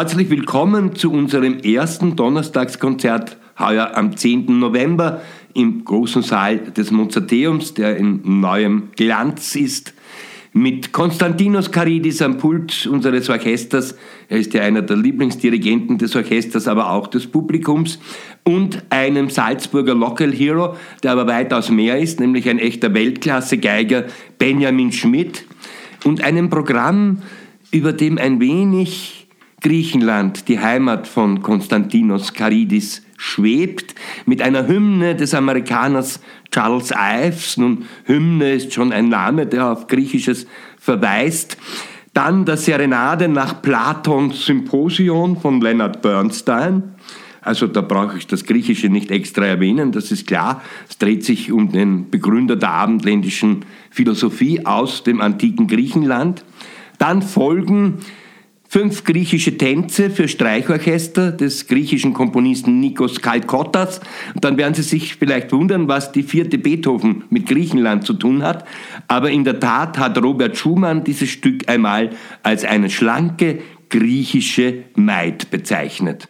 Herzlich willkommen zu unserem ersten Donnerstagskonzert heuer am 10. November im großen Saal des Mozarteums, der in neuem Glanz ist mit Konstantinos Karidis am Pult unseres Orchesters. Er ist ja einer der Lieblingsdirigenten des Orchesters, aber auch des Publikums. Und einem Salzburger Local Hero, der aber weitaus mehr ist, nämlich ein echter Weltklasse-Geiger, Benjamin Schmidt. Und einem Programm, über dem ein wenig Griechenland, die Heimat von Konstantinos Karidis, schwebt, mit einer Hymne des Amerikaners Charles Ives. Nun, Hymne ist schon ein Name, der auf Griechisches verweist. Dann der Serenade nach Platons Symposion von Leonard Bernstein. Also da brauche ich das Griechische nicht extra erwähnen, das ist klar. Es dreht sich um den Begründer der abendländischen Philosophie aus dem antiken Griechenland. Dann folgen fünf griechische Tänze für Streichorchester des griechischen Komponisten Nikos Kalkottas. Und dann werden Sie sich vielleicht wundern, was die vierte Beethoven mit Griechenland zu tun hat. Aber in der Tat hat Robert Schumann dieses Stück einmal als eine schlanke griechische Maid bezeichnet.